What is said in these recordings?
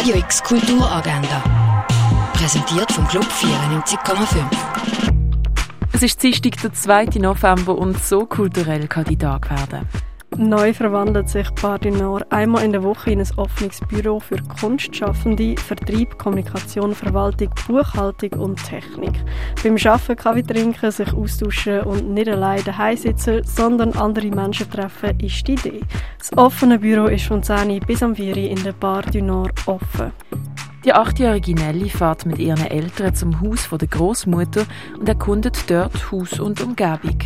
Radio X Kulturagenda. Präsentiert vom Club 94,5. Es ist Dienstag, der 2. November und so kulturell kann die Tag werden. Neu verwandelt sich Bardinor einmal in der Woche in ein offenes Büro für Kunstschaffende, Vertrieb, Kommunikation, Verwaltung, Buchhaltung und Technik. Beim Arbeiten Kaffee trinken, sich austauschen und nicht allein daheim sitzen, sondern andere Menschen treffen, ist die Idee. Das offene Büro ist von 10 bis am 4 in der Bar du Nord offen. Die achtjährige Nelly fährt mit ihren Eltern zum Haus der Großmutter und erkundet dort Haus und Umgebung.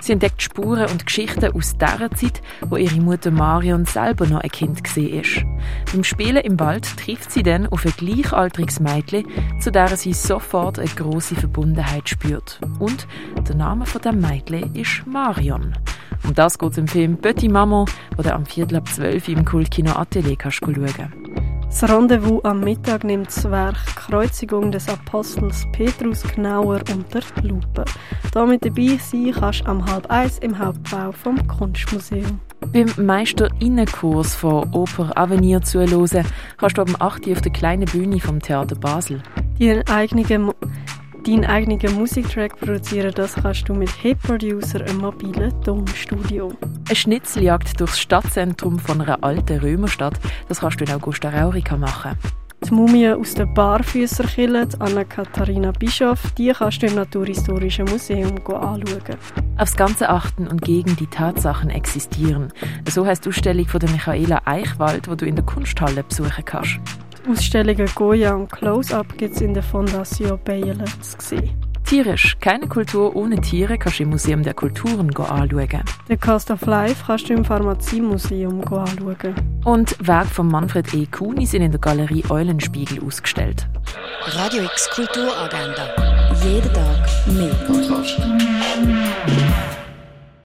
Sie entdeckt Spuren und Geschichten aus der Zeit, wo ihre Mutter Marion selber noch ein Kind war. Beim Spielen im Wald trifft sie dann auf ein gleichaltriges Mädchen, zu der sie sofort eine große Verbundenheit spürt. Und der Name von dem Mädchen ist Marion. Um das geht es im Film Petit Maman, der am Viertel ab 12 im Kultkino Atelier kannst schauen das Rendezvous am Mittag nimmt das Werk Kreuzigung des Apostels Petrus genauer unter die Lupe. Hier mit dabei sein kannst du am halb eins im Hauptbau vom Kunstmuseum. Beim Meister-Innenkurs von Oper Avenir zuhören kannst du am 8. auf der kleinen Bühne vom Theater Basel. Die eigenen Deinen eigenen Musiktrack produzieren, das kannst du mit Hip Producer, einem mobilen Tonstudio. Eine Schnitzeljagd durchs Stadtzentrum von einer alten Römerstadt, das kannst du in Augusta Raurica machen. Die Mumie aus der Barfüßerkille, Anna-Katharina Bischof, die kannst du im Naturhistorischen Museum anschauen. Aufs Ganze achten und gegen die Tatsachen existieren. So heißt die Ausstellung von der Michaela Eichwald, wo du in der Kunsthalle besuchen kannst. Die Ausstellungen Goya und Close-Up gibt es in der Fondation zu sehen. Tierisch. Keine Kultur ohne Tiere kannst du im Museum der Kulturen anschauen. Den Cost of Life kannst du im Pharmaziemuseum anschauen. Und Werk von Manfred E. Kuhni sind in der Galerie Eulenspiegel ausgestellt. Radio X Kulturagenda. Jeden Tag mehr.